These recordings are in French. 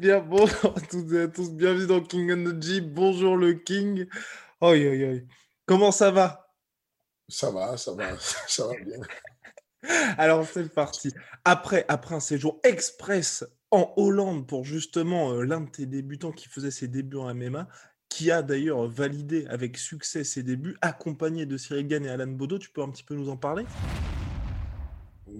Bien, bonjour à toutes et à tous, bienvenue dans King Energy. Bonjour le King. Oi, oi, oi. Comment ça va? Ça va, ça va, ça va bien. Alors, c'est parti. Après, après un séjour express en Hollande pour justement euh, l'un de tes débutants qui faisait ses débuts en MMA, qui a d'ailleurs validé avec succès ses débuts, accompagné de Cyril Gann et Alan Bodo, tu peux un petit peu nous en parler?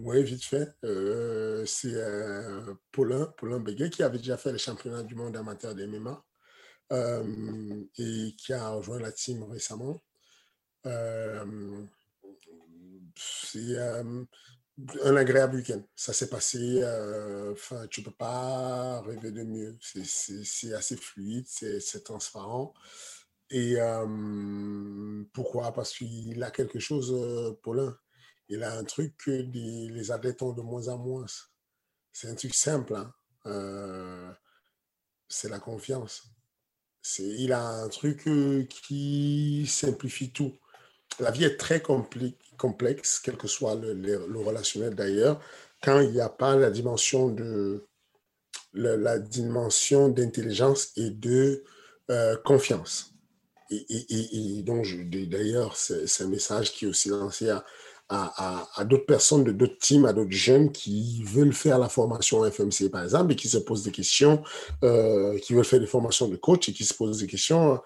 Oui, vite fait. Euh, c'est euh, Paulin, Paulin Béguet, qui avait déjà fait le championnat du monde amateur des MMA euh, et qui a rejoint la team récemment. C'est un agréable week-end. Ça s'est passé, enfin, tu peux pas rêver de mieux. C'est- assez fluide, c'est transparent. Et pourquoi? Parce qu'il a quelque chose, Paulin. Il a un truc que les, les athlètes ont de moins en moins. C'est un truc simple, hein. Euh, c'est la confiance. Il a un truc euh, qui simplifie tout. La vie est très compli- complexe, quel que soit le, relationnel d'ailleurs, quand il n'y a pas la dimension de la, dimension d'intelligence et de euh, confiance. Et, et- donc, d'ailleurs, c'est un message qui est aussi lancé à, à, d'autres personnes de d'autres teams, à d'autres jeunes qui veulent faire la formation FMC, par exemple, et qui se posent des questions, euh, qui veulent faire des formations de coach et qui se posent des questions.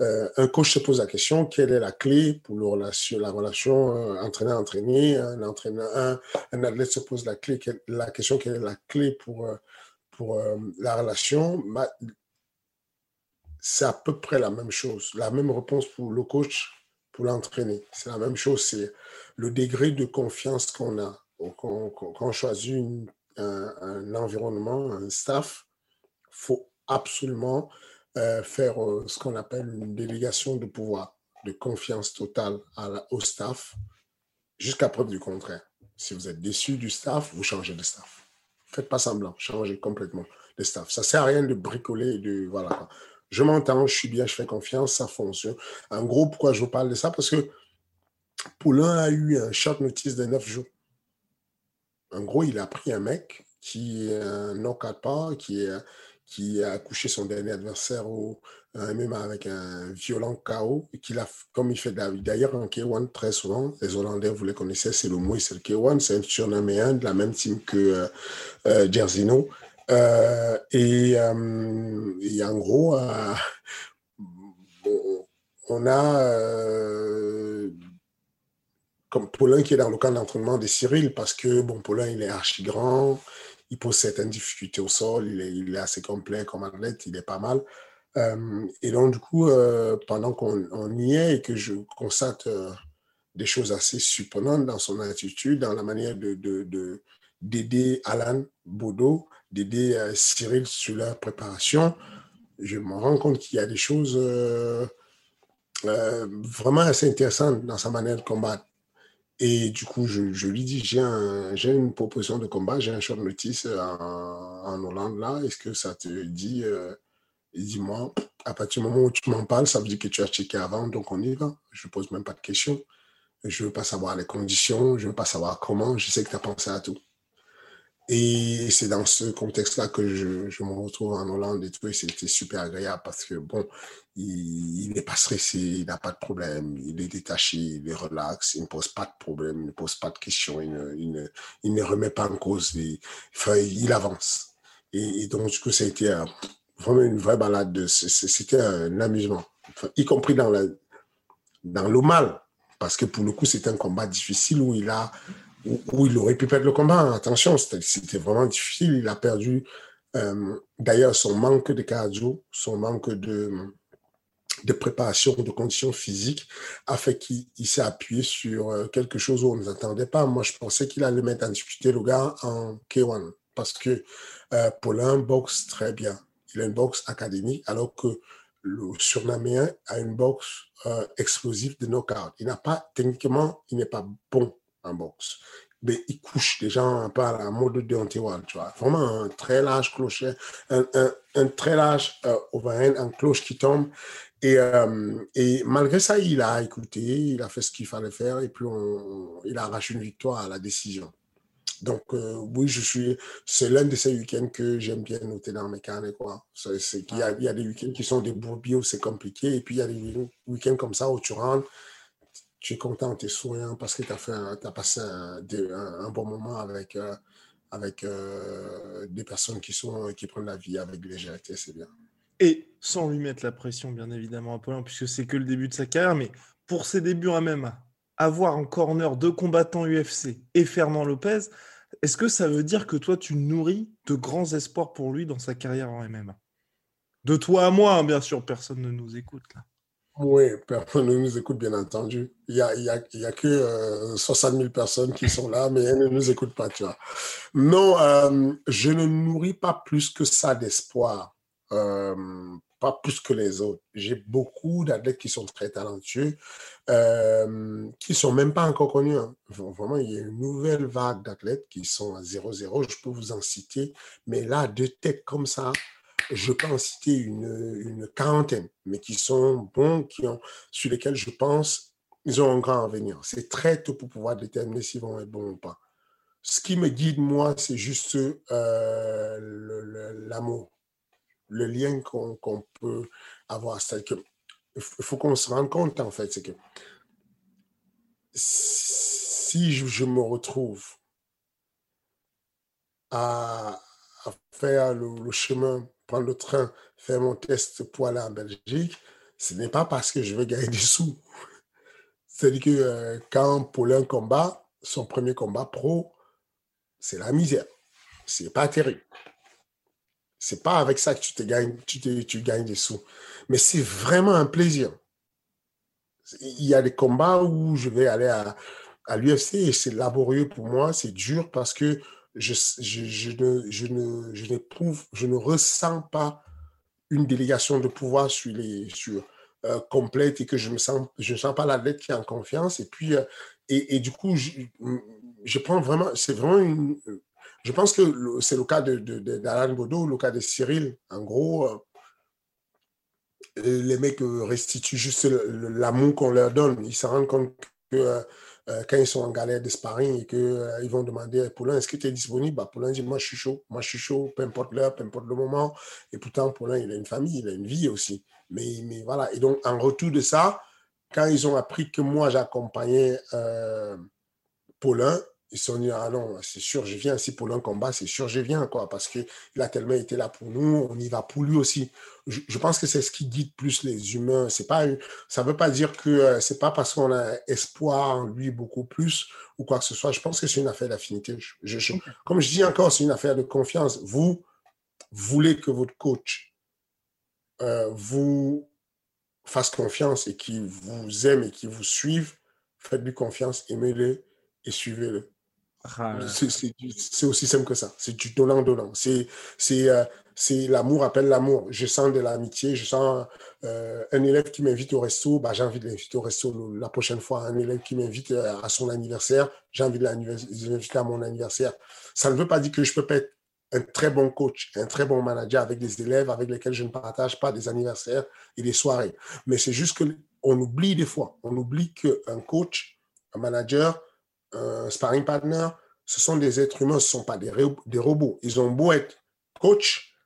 Euh, un coach se pose la question, quelle est la clé pour la relation euh, entraîneur-entraîné un, un, athlète se pose la, clé, la question, quelle est la clé pour, euh, pour euh, la relation c'est à peu près la même chose. La même réponse pour le coach, pour l'entraîner. C'est la même chose. C'est le degré de confiance qu'on a. Quand, on choisit un, environnement, un staff, faut absolument euh, faire euh, ce qu'on appelle une délégation de pouvoir, de confiance totale au staff, jusqu'à preuve du contraire. Si vous êtes déçu du staff, vous changez de staff. Faites pas semblant, changez complètement de staff. Ça sert à rien de bricoler de voilà. Je m'entends, je suis bien, je fais confiance, ça fonctionne. En gros, pourquoi je vous parle de ça? Parce que Poulain a eu un short notice de 9 jours. En gros, il a pris un mec qui est un knockout pas, qui, a couché son dernier adversaire au un MMA avec un violent KO, et qu'il a, comme il fait d'ailleurs en K1 très souvent, les Hollandais, vous les connaissez, c'est le Mouy, c'est le K1, c'est un surnommé de la même team que euh, euh, Jerzino. Euh, et, euh, en gros, euh, on- a euh, comme Paulin qui est dans le camp d'entraînement de Cyril, parce que bon, Paulin, il est archi grand, il pose certaines difficultés au sol, il est, assez complet comme athlète, il est pas mal. Euh, et donc, du coup, euh, pendant qu'on on y est et que je constate euh, des choses assez surprenantes dans son attitude, dans la manière de, de, de- d'aider Alan Bodo, d'aider Cyril sur leur préparation, je me rends compte qu'il y a des choses vraiment assez intéressantes dans sa manière de combattre. Et du coup, je, lui dis, j'ai un, une proposition de combat, j'ai un short notice en, en Hollande là, est-ce que ça te dit euh, Il dit, moi, à partir du moment où tu m'en parles, ça veut dire que tu as checké avant, donc on y va. Je ne pose même pas de questions. Je ne veux pas savoir les conditions, je ne veux pas savoir comment, je sais que tu as pensé à tout. Et c'est dans ce contexte-là que je, me retrouve en Hollande et tout, et c'était super agréable parce que, bon, il n'est pas stressé, il n'a pas de problème, il est détaché, il est relax, il ne pose pas de problème, il ne pose pas de questions, il ne, remet pas en cause, enfin, il avance. Et, donc, du coup, ça a été euh, vraiment une vraie balade, de- c'est- c'est- c'était un amusement, y compris dans, le mal, parce que pour le coup, c'était un combat difficile où il a où, il aurait pu perdre le combat. Attention, c'était vraiment difficile. Il a perdu, euh, d'ailleurs, son manque de cardio, son manque de, préparation, de conditions physiques, a fait qu'il s'est appuyé sur euh, quelque chose où on ne s'attendait pas. Moi, je pensais qu'il allait mettre en difficulté le gars en K1 parce que euh, Paulin boxe très bien. Il a une boxe académique, alors que le surnaméen a une boxe explosive de knockout. Il n'a pas, techniquement, il n'est pas bon en boxe. Mais il couche des gens à la mode de Deontay tu vois. Vraiment un très large clocher, un, un, très large euh, overhand, un cloche qui tombe. Et, euh, et, malgré ça, il a écouté, il a fait ce qu'il fallait faire et puis il a arraché une victoire à la décision. Donc, euh, oui, je suis, c'est l'un de ces week-ends que j'aime bien noter dans mes carnets. Quoi. C'est, y a des week-ends qui sont des bourbiers où c'est compliqué, et puis il y a des week-ends comme ça où tu rentres, tu es content, tu es souriant parce que tu as, as passé un, un, bon moment avec, euh, avec euh, des personnes qui, sont, qui prennent la vie avec légèreté, c'est bien. Et sans lui mettre la pression, bien évidemment, Apollon, puisque c'est que le début de sa carrière, mais pour ses débuts en MMA, avoir en corner deux combattants UFC et Fernand Lopez, est-ce que ça veut dire que toi, tu nourris de grands espoirs pour lui dans sa carrière en MMA De toi à moi, hein, bien sûr, personne ne nous écoute là. Oui, personne ne nous écoute, bien entendu. Il n'y a, y a, y a, que 60 euh, 000 personnes qui sont là, mais elles ne nous écoutent pas, tu vois. Non, euh, je ne nourris pas plus que ça d'espoir. Euh, pas plus que les autres. J'ai beaucoup d'athlètes qui sont très talentueux, euh, qui ne sont même pas encore connus. Hein. Vraiment, il y a une nouvelle vague d'athlètes qui sont à 0-0. Je peux vous en citer, mais là, deux têtes comme ça, je peux en citer une, quarantaine, mais qui sont bons, qui ont, sur lesquels je pense ils ont un grand avenir. C'est très tôt pour pouvoir déterminer s'ils vont être bons ou pas. Ce qui me guide, moi, c'est juste euh, l'amour le lien qu'on peut avoir. C'est que il faut qu'on se rende compte, en fait, c'est que si je, me retrouve à, faire le, chemin, prendre le train, faire mon test pour aller en Belgique, ce n'est pas parce que je veux gagner des sous. C'est-à-dire que euh, quand Paulin combat, son premier combat pro, c'est la misère. C'est pas terrible. C'est pas avec ça que tu, te gagnes, tu, te, gagnes des sous. Mais c'est vraiment un plaisir. Il y a des combats où je vais aller à, à l'UFC et c'est laborieux pour moi, c'est dur parce que je, je, je, ne, je, ne, je, je ne ressens pas une délégation de pouvoir sur les sur, euh, complète et que je ne sens, je sens pas l'athlète qui est en confiance. Et puis, euh, et, et, du coup, je, je prends vraiment, c'est vraiment une, je pense que c'est le cas de, de, Godot, le cas de Cyril. En gros, euh, les mecs euh, restituent juste l'amour qu'on leur donne. Ils se rendent compte que euh, quand ils sont en galère de sparring et qu'ils vont demander à Poulain, est-est-ce que tu es disponible bah, Poulain dit, moi je suis chaud, moi je suis chaud, peu importe l'heure, peu importe le moment. Et pourtant, Poulain, il a une famille, il a une vie aussi. Mais, mais voilà, et donc en retour de ça, quand ils ont appris que moi j'accompagnais Paulin, ils se sont dit, ah non, c'est sûr, je viens. Si pour un combat, c'est sûr, je viens, quoi, parce qu'il a tellement été là pour nous, on y va pour lui aussi. Je, pense que c'est ce qui guide plus les humains. C'est pas, ça veut pas dire que euh, c'est pas parce qu'on a espoir en lui beaucoup plus ou quoi que ce soit. Je pense que c'est une affaire d'affinité. Je, comme je dis encore, c'est une affaire de confiance. Vous voulez que votre coach euh, vous fasse confiance et qu'il vous aime et qu'il vous suive. Faites-lui confiance, aimez-le et suivez-le. Ah c'est aussi simple que ça. C'est du donnant-donnant. C'est euh, l'amour appelle l'amour. Je sens de l'amitié. Je sens euh, un élève qui m'invite au resto. Bah, j'ai envie de l'inviter au resto la prochaine fois. Un élève qui m'invite euh, à son anniversaire. J'ai envie de l'inviter à mon anniversaire. Ça ne veut pas dire que je peux pas être un très bon coach, un très bon manager avec des élèves avec lesquels je ne partage pas des anniversaires et des soirées. Mais c'est juste qu'on oublie des fois. On oublie qu'un coach, un manager, un sparring partner, ce sont des êtres humains, ce ne sont pas des, des, robots. Ils ont beau être coach,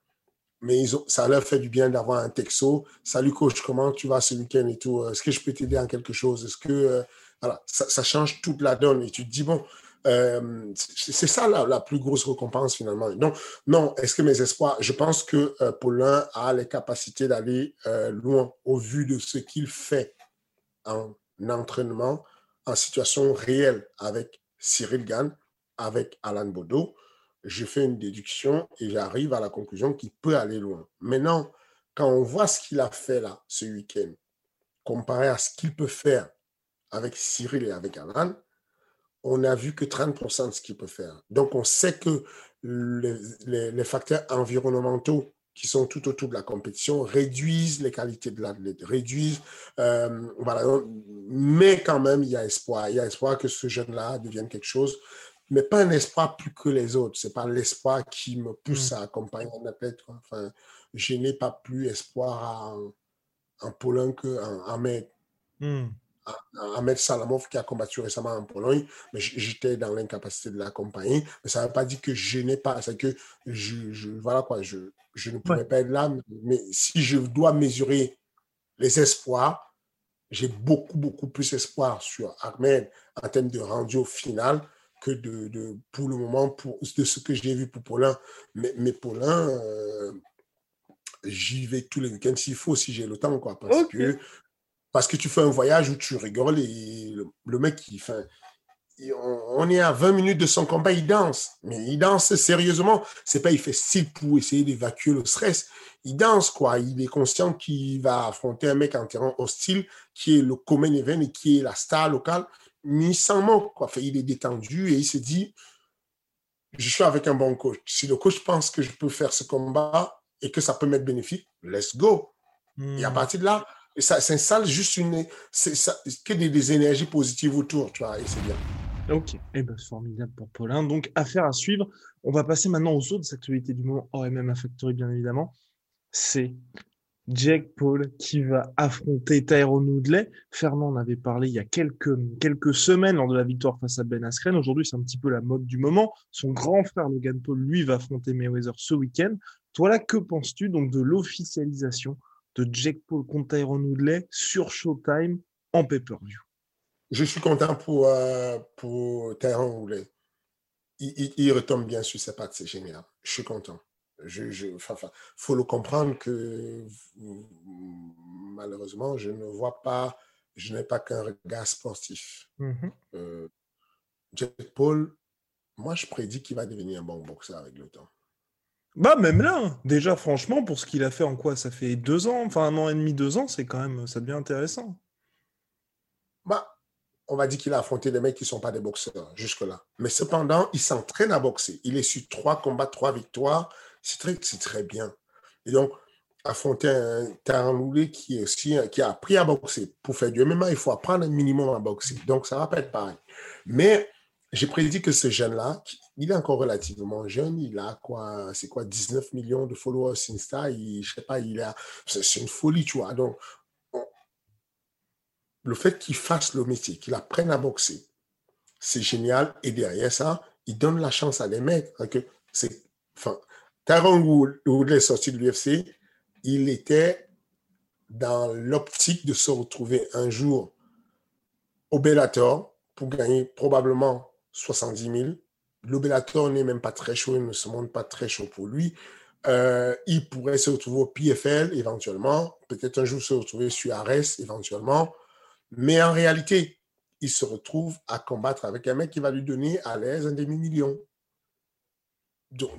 mais ils ont, ça leur fait du bien d'avoir un texto. Salut coach, comment tu vas ce week-end et tout? Est-ce que je peux t'aider en quelque chose? Est-ce que euh, voilà, ça, change toute la donne et tu te dis bon, euh, c'est ça la, plus grosse récompense finalement. Donc non, est-ce que mes espoirs Je pense que euh, Paulin a les capacités d'aller loin au vu de ce qu'il fait en entraînement en situation réelle avec Cyril gagne avec Alan Bodo, je fais une déduction et j'arrive à la conclusion qu'il peut aller loin. Maintenant, quand on voit ce qu'il a fait là, ce week-end, comparé à ce qu'il peut faire avec Cyril et avec Alan, on n'a vu que 30% de ce qu'il peut faire. Donc, on sait que les, facteurs environnementaux qui sont tout autour de la compétition réduisent les qualités de l'athlète, réduisent, euh, voilà, mais quand même, il y a espoir. Il y a espoir que ce jeune-là devienne quelque chose, mais pas un espoir plus que les autres. C'est pas l'espoir qui me pousse mm. à accompagner un athlète. Enfin, je n'ai pas plus espoir en, Paulin qu'en en, Ahmed. Mm. Ahmed Salamov qui a combattu récemment en Pologne, mais j'étais dans l'incapacité de l'accompagner. Mais ça ne veut pas dire que je n'ai pas, c'est que je, voilà quoi, je, je ne pourrais pas être là. Mais si je dois mesurer les espoirs, j'ai beaucoup, beaucoup plus espoir sur Ahmed en termes de rendu au final que de, de pour le moment, pour, de ce que j'ai vu pour Paulin. Mais, mais Paulin, euh, j'y vais tous les week-ends s'il faut, si j'ai le temps, quoi. Parce que parce que tu fais un voyage où tu rigoles et le, mec, il, fait, on, est à 20 minutes de son combat, il danse. Mais il danse sérieusement. C'est pas il fait style pour essayer d'évacuer le stress. Il danse, quoi. Il est conscient qu'il va affronter un mec en terrain hostile qui est le common event et qui est la star locale. Mais il s'en moque, quoi. il est détendu et il se dit, je suis avec un bon coach. Si le coach pense que je peux faire ce combat et que ça peut m'être bénéfique, let's go. Et à hmm. partir de là, et ça s'installe juste une, ça, que des, des, énergies positives autour, tu vois, et c'est bien. Ok, eh ben, formidable pour Paulin. Donc, affaire à suivre. On va passer maintenant aux autres actualités du moment, hors MMA Factory, bien évidemment. C'est Jake Paul qui va affronter Tyrone Woodley. Fernand en avait parlé il y a quelques, quelques semaines lors de la victoire face à Ben Askren. Aujourd'hui, c'est un petit peu la mode du moment. Son grand frère Logan Paul, lui, va affronter Mayweather ce week-end. Toi, là, que penses-tu donc de l'officialisation de Jake Paul contre Tyrone Woodley sur Showtime en pay-per-view. Je suis content pour, euh, pour Woodley. Il, retombe bien sur ses pattes, c'est génial. Je suis content. Je, je, faut le comprendre que malheureusement, je ne vois pas, je n'ai pas qu'un regard sportif. Mm-hmm. Euh, Jake Paul, moi, je prédis qu'il va devenir un bon boxeur avec le temps. Bah, même là, hein. déjà, franchement, pour ce qu'il a fait en quoi Ça fait deux ans, enfin un an et demi, deux ans, c'est quand même, ça devient intéressant. Bah, on va dire qu'il a affronté des mecs qui ne sont pas des boxeurs jusque-là. Mais cependant, il s'entraîne à boxer. Il est sur trois combats, trois victoires. C'est très, très bien. Et donc, affronter un Taranloulé qui, est aussi, qui a appris à boxer. Pour faire du MMA, il faut apprendre un minimum à boxer. Donc, ça va pas être pareil. Mais j'ai prédit que ce jeune-là, il est encore relativement jeune, il a quoi, c'est quoi, 19 millions de followers sur Insta, il, je sais pas, il a, c'est une folie, tu vois. Donc, le fait qu'il fasse le métier, qu'il apprenne à boxer, c'est génial. Et derrière ça, il donne la chance à des mecs. Hein, que c'est, enfin, Woodley est sorti de l'UFC, il était dans l'optique de se retrouver un jour au Bellator pour gagner probablement 70 000. L'Obélator n'est même pas très chaud, il ne se montre pas très chaud pour lui. Euh, il pourrait se retrouver au PFL éventuellement, peut-être un jour se retrouver sur Ares éventuellement. Mais en réalité, il se retrouve à combattre avec un mec qui va lui donner à l'aise un demi-million. Donc,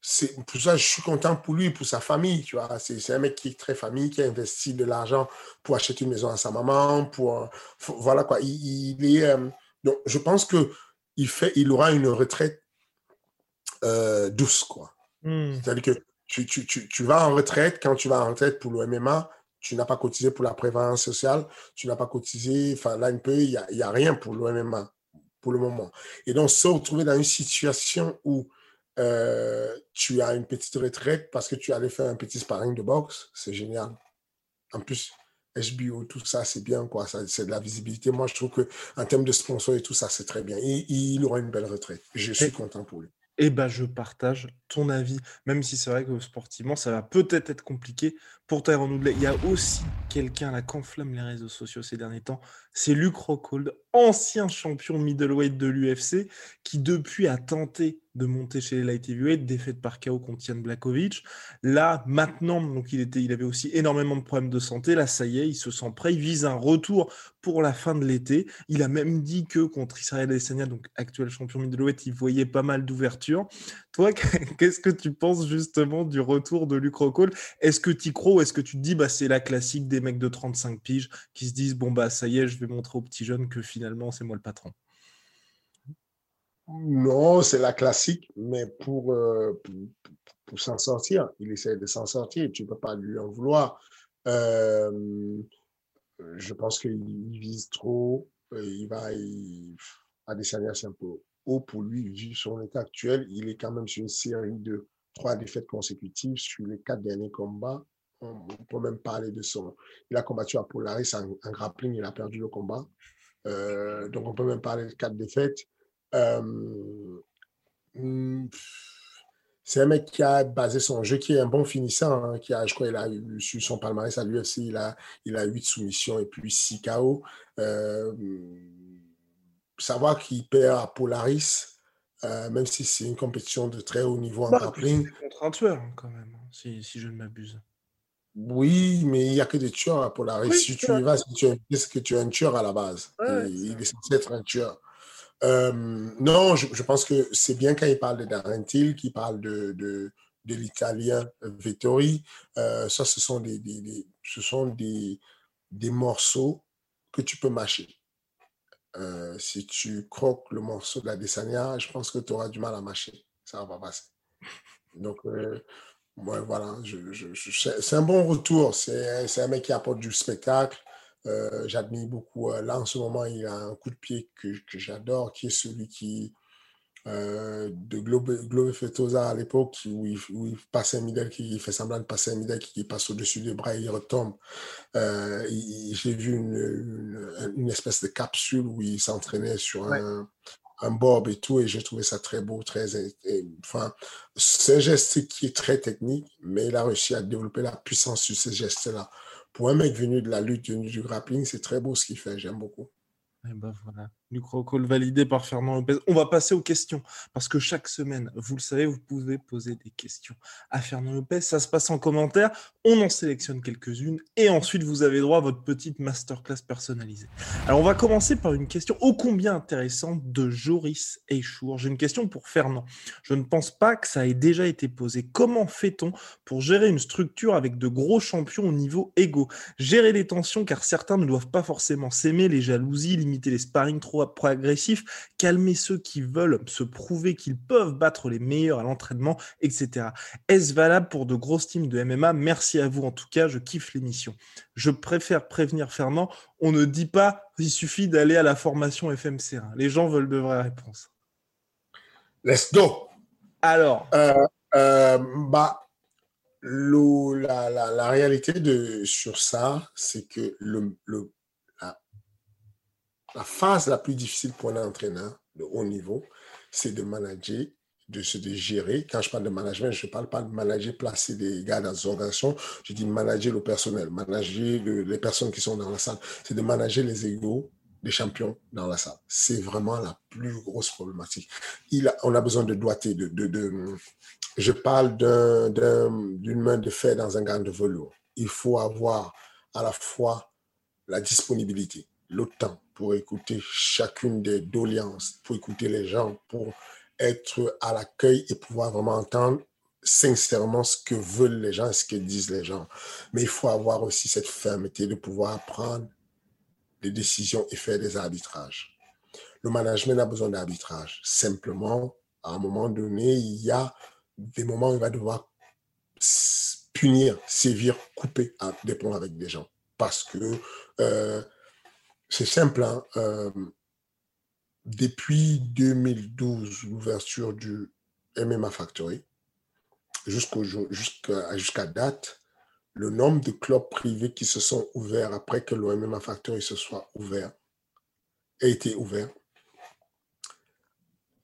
c'est pour ça je suis content pour lui, pour sa famille, tu vois. C'est un mec qui est très famille, qui a investi de l'argent pour acheter une maison à sa maman, pour, voilà quoi. Il, est, euh, donc, je pense que il, fait, il aura une retraite euh, douce, quoi. Hmm. C'est-à-dire que tu, tu, tu, tu, vas en retraite, quand tu vas en retraite pour le MMA, tu n'as pas cotisé pour la prévalence sociale, tu n'as pas cotisé, enfin là, un peu, il n'y a, y a, rien pour le MMA pour le moment. Et donc, se retrouver dans une situation où euh, tu as une petite retraite parce que tu allais faire un petit sparring de boxe, c'est génial. En plus, HBO, tout ça, c'est bien, quoi. C'est de la visibilité. Moi, je trouve que en termes de sponsor et tout ça, c'est très bien. Il aura une belle retraite. Je suis content pour lui. Eh ben, je partage ton avis, même si c'est vrai que sportivement, ça va peut-être être compliqué pour Tyrone Woodley. Il y a aussi quelqu'un là qui enflamme les réseaux sociaux ces derniers temps, c'est Luc Rockhold, ancien champion middleweight de l'UFC, qui depuis a tenté de monter chez les light heavyweight, défaite par KO contre Jan Blakovic. Là, maintenant, donc il avait aussi énormément de problèmes de santé. Là, ça y est, il se sent prêt. Il vise un retour pour la fin de l'été. Il a même dit que contre Israël Adesanya, donc actuel champion middleweight, il voyait pas mal d'ouverture. Qu'est-ce que tu penses justement du retour de Luke Rockhold? Est-ce que tu crois ou est-ce que tu te dis bah, c'est la classique des mecs de 35 piges qui se disent bon bah ça y est, je vais montrer aux petits jeunes que finalement c'est moi le patron? Non, c'est la classique, mais pour, euh, pour, s'en sortir, il essaie de s'en sortir, tu peux pas lui en vouloir. Euh, je pense qu'il vise trop, il va, il, Adesanya, c'est un peu pour lui, vu son état actuel. Il est quand même sur une série de trois défaites consécutives sur les quatre derniers combats. On, peut même parler de son. Il a combattu à Polaris en, grappling, il a perdu le combat. donc on peut même parler de quatre défaites. Euh, hmm, c'est un mec qui a basé son jeu, qui est un bon finissant, hein, qui a, je crois, il a eu sur son palmarès à l'UFC, il a, il a 8 soumissions et puis 6 KO. Euh, savoir qu'il perd à Polaris, euh, même si c'est une compétition de très haut niveau en bah, grappling. contre un tueur, hein, quand même, hein, si, si, je ne m'abuse. Oui, mais il n'y a que des tueurs à Polaris. si tu y vas, si tu es, que tu es un tueur à la base. il est censé être un tueur. Euh, non, je, pense que c'est bien quand il parle de Darren Till, qu'il parle de, de, de l'italien Vettori. Euh, ça, ce sont, des, des, ce sont des, des morceaux que tu peux mâcher. Euh, si tu croques le morceau de la Desania, je pense que tu auras du mal à mâcher. Ça va pas passer. Donc, voilà, je, je, c'est un bon retour. C'est un mec qui apporte du spectacle. Euh, j'admire beaucoup. Euh, là, en ce moment, il a un coup de pied que j'adore, qui est celui qui, euh, de Globe, Globe Fetosa à l'époque, où, où, il passe un middle, qui fait semblant de passer un middle, qui, passe au-dessus des bras et il retombe. J'ai vu une, une, espèce de capsule où il s'entraînait sur un, un bob et tout, et j'ai trouvé ça très beau, très. enfin, c'est un geste qui est très technique, mais il a réussi à développer la puissance sur ces gestes-là pour un mec venu de la lutte, venu du grappling, c'est très beau ce qu'il fait. J'aime beaucoup. Et ben voilà, Lucrocall validé par Fernand Lopez. On va passer aux questions parce que chaque semaine, vous le savez, vous pouvez poser des questions à Fernand Lopez. Ça se passe en commentaire. On en sélectionne quelques-unes et ensuite vous avez droit à votre petite masterclass personnalisée. Alors on va commencer par une question ô combien intéressante de Joris Eichour. J'ai une question pour Fernand. Je ne pense pas que ça ait déjà été posé. Comment fait-on pour gérer une structure avec de gros champions au niveau égaux? Gérer les tensions car certains ne doivent pas forcément s'aimer, les jalousies, limiter les sparring trop agressif, calmer ceux qui veulent se prouver qu'ils peuvent battre les meilleurs à l'entraînement, etc. Est-ce valable pour de grosses teams de MMA Merci à vous en tout cas, je kiffe l'émission. Je préfère prévenir Fernand, on ne dit pas il suffit d'aller à la formation FMC1. Les gens veulent de vraies réponses. Let's go. Alors euh, euh, bah, la, la, la, réalité de, sur ça, c'est que le, le, la phase la plus difficile pour un entraîneur de haut niveau, c'est de manager, de se de gérer. Quand je parle de management, je ne parle pas de manager, placer des gars dans une organisation. Je dis manager le personnel, manager les personnes qui sont dans la salle. C'est de manager les égaux des champions dans la salle. C'est vraiment la plus grosse problématique. On a besoin de doigté, je parle d'une main de fer dans un gant de velours. Il faut avoir à la fois la disponibilité, le temps, pour écouter chacune des doléances, pour écouter les gens, pour être à l'accueil et pouvoir vraiment entendre sincèrement ce que veulent les gens, ce que disent les gens. Mais il faut avoir aussi cette fermeté de pouvoir prendre des décisions et faire des arbitrages. Le management a besoin d'arbitrage. Simplement, à un moment donné, il y a des moments où il va devoir punir, sévir, couper des ponts avec des gens. Parce que euh, c'est simple. Hein, euh, depuis 2012, l'ouverture du MMA Factory, jusqu'à date, le nombre de clubs privés qui se sont ouverts après que le MMA Factory se soit ouvert, a été ouvert,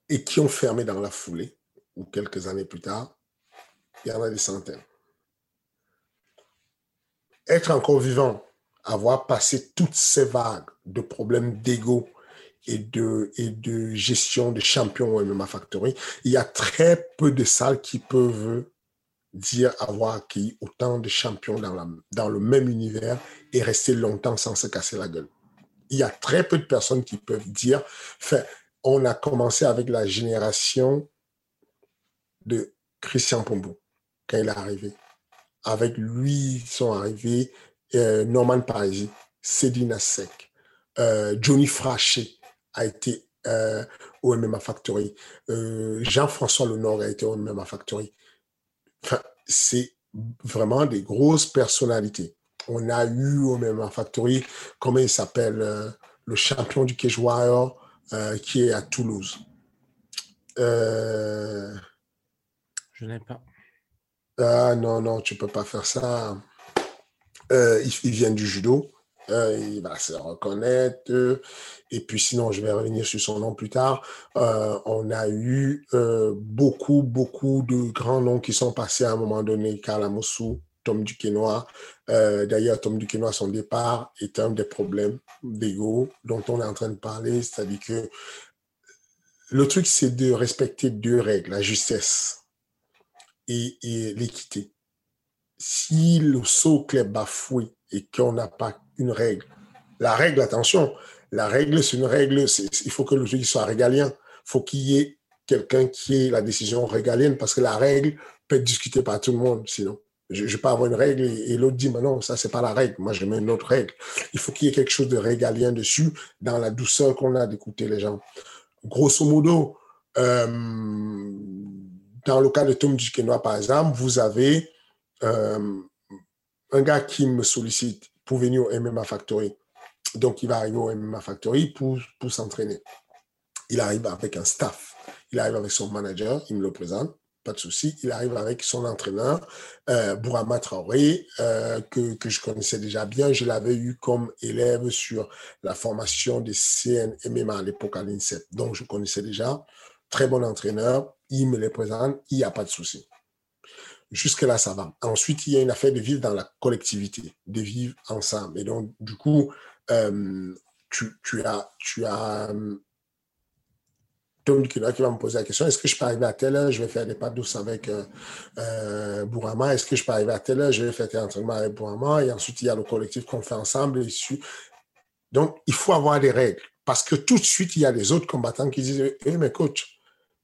et qui ont fermé dans la foulée, ou quelques années plus tard, il y en a des centaines. Être encore vivant avoir passé toutes ces vagues de problèmes d'ego et de, et de gestion de champions au MMA Factory. Il y a très peu de salles qui peuvent dire avoir accueilli autant de champions dans, la, dans le même univers et rester longtemps sans se casser la gueule. Il y a très peu de personnes qui peuvent dire, on a commencé avec la génération de Christian Pombo quand il est arrivé. Avec lui, sont arrivés euh, Norman Parisi, Cédina Sec, euh, Johnny Fraché a été euh, au MMA Factory, Jean-François Lenore a été au MMA Factory. Enfin, c'est vraiment des grosses personnalités. On a eu au MMA Factory, comment il s'appelle, le champion du Cage Warrior qui est à Toulouse. Je n'ai pas. Ah non, non, tu peux pas faire ça. Euh, il, vient du judo. Euh, il va se reconnaître. et puis sinon, je vais revenir sur son nom plus tard. Euh, on a eu beaucoup, beaucoup de grands noms qui sont passés à un moment donné. Kalamosu, Tom Duquesnoy. D'ailleurs, Tom Duquesnoy, son départ est un des problèmes d'ego dont on est en train de parler. C'est-à-dire que le truc, c'est de respecter deux règles, la justesse et, l'équité. Si le socle est bafoué et qu'on n'a pas une règle, la règle, attention, la règle, c'est une règle, il faut que le truc soit régalien. Il faut qu'il y ait quelqu'un qui ait la décision régalienne parce que la règle peut être discutée par tout le monde sinon. Je ne vais pas avoir une règle et, l'autre dit, mais non, ça, c'est pas la règle. Moi, je mets une autre règle. Il faut qu'il y ait quelque chose de régalien dessus, dans la douceur qu'on a d'écouter les gens. Grosso modo, euh, dans le cas de Tom Duquesnoy, par exemple, vous avez euh, un gars qui me sollicite pour venir au MMA Factory. Donc, il va arriver au MMA Factory pour, pour s'entraîner. Il arrive avec un staff. Il arrive avec son manager, il me le présente, pas de souci. Il arrive avec son entraîneur, euh, Bourama euh, que, que, je connaissais déjà bien. Je l'avais eu comme élève sur la formation des CNMMA à l'époque à l'INSEP. Donc, je connaissais déjà. Très bon entraîneur, il me les présente, il n'y a pas de souci. Jusque-là, ça va. Ensuite, il y a une affaire de vivre dans la collectivité, de vivre ensemble. Et donc, du coup, euh, tu, as, tu as euh, Tom qui va me poser la question est-ce que je peux arriver à telle heure? Je vais faire des pas douces avec euh, Bourama. Est-ce que je peux arriver à telle heure? Je vais faire des entraînements avec Bourama. Et ensuite, il y a le collectif qu'on fait ensemble. Donc, il faut avoir des règles. Parce que tout de suite, il y a les autres combattants qui disent Eh, mais coach,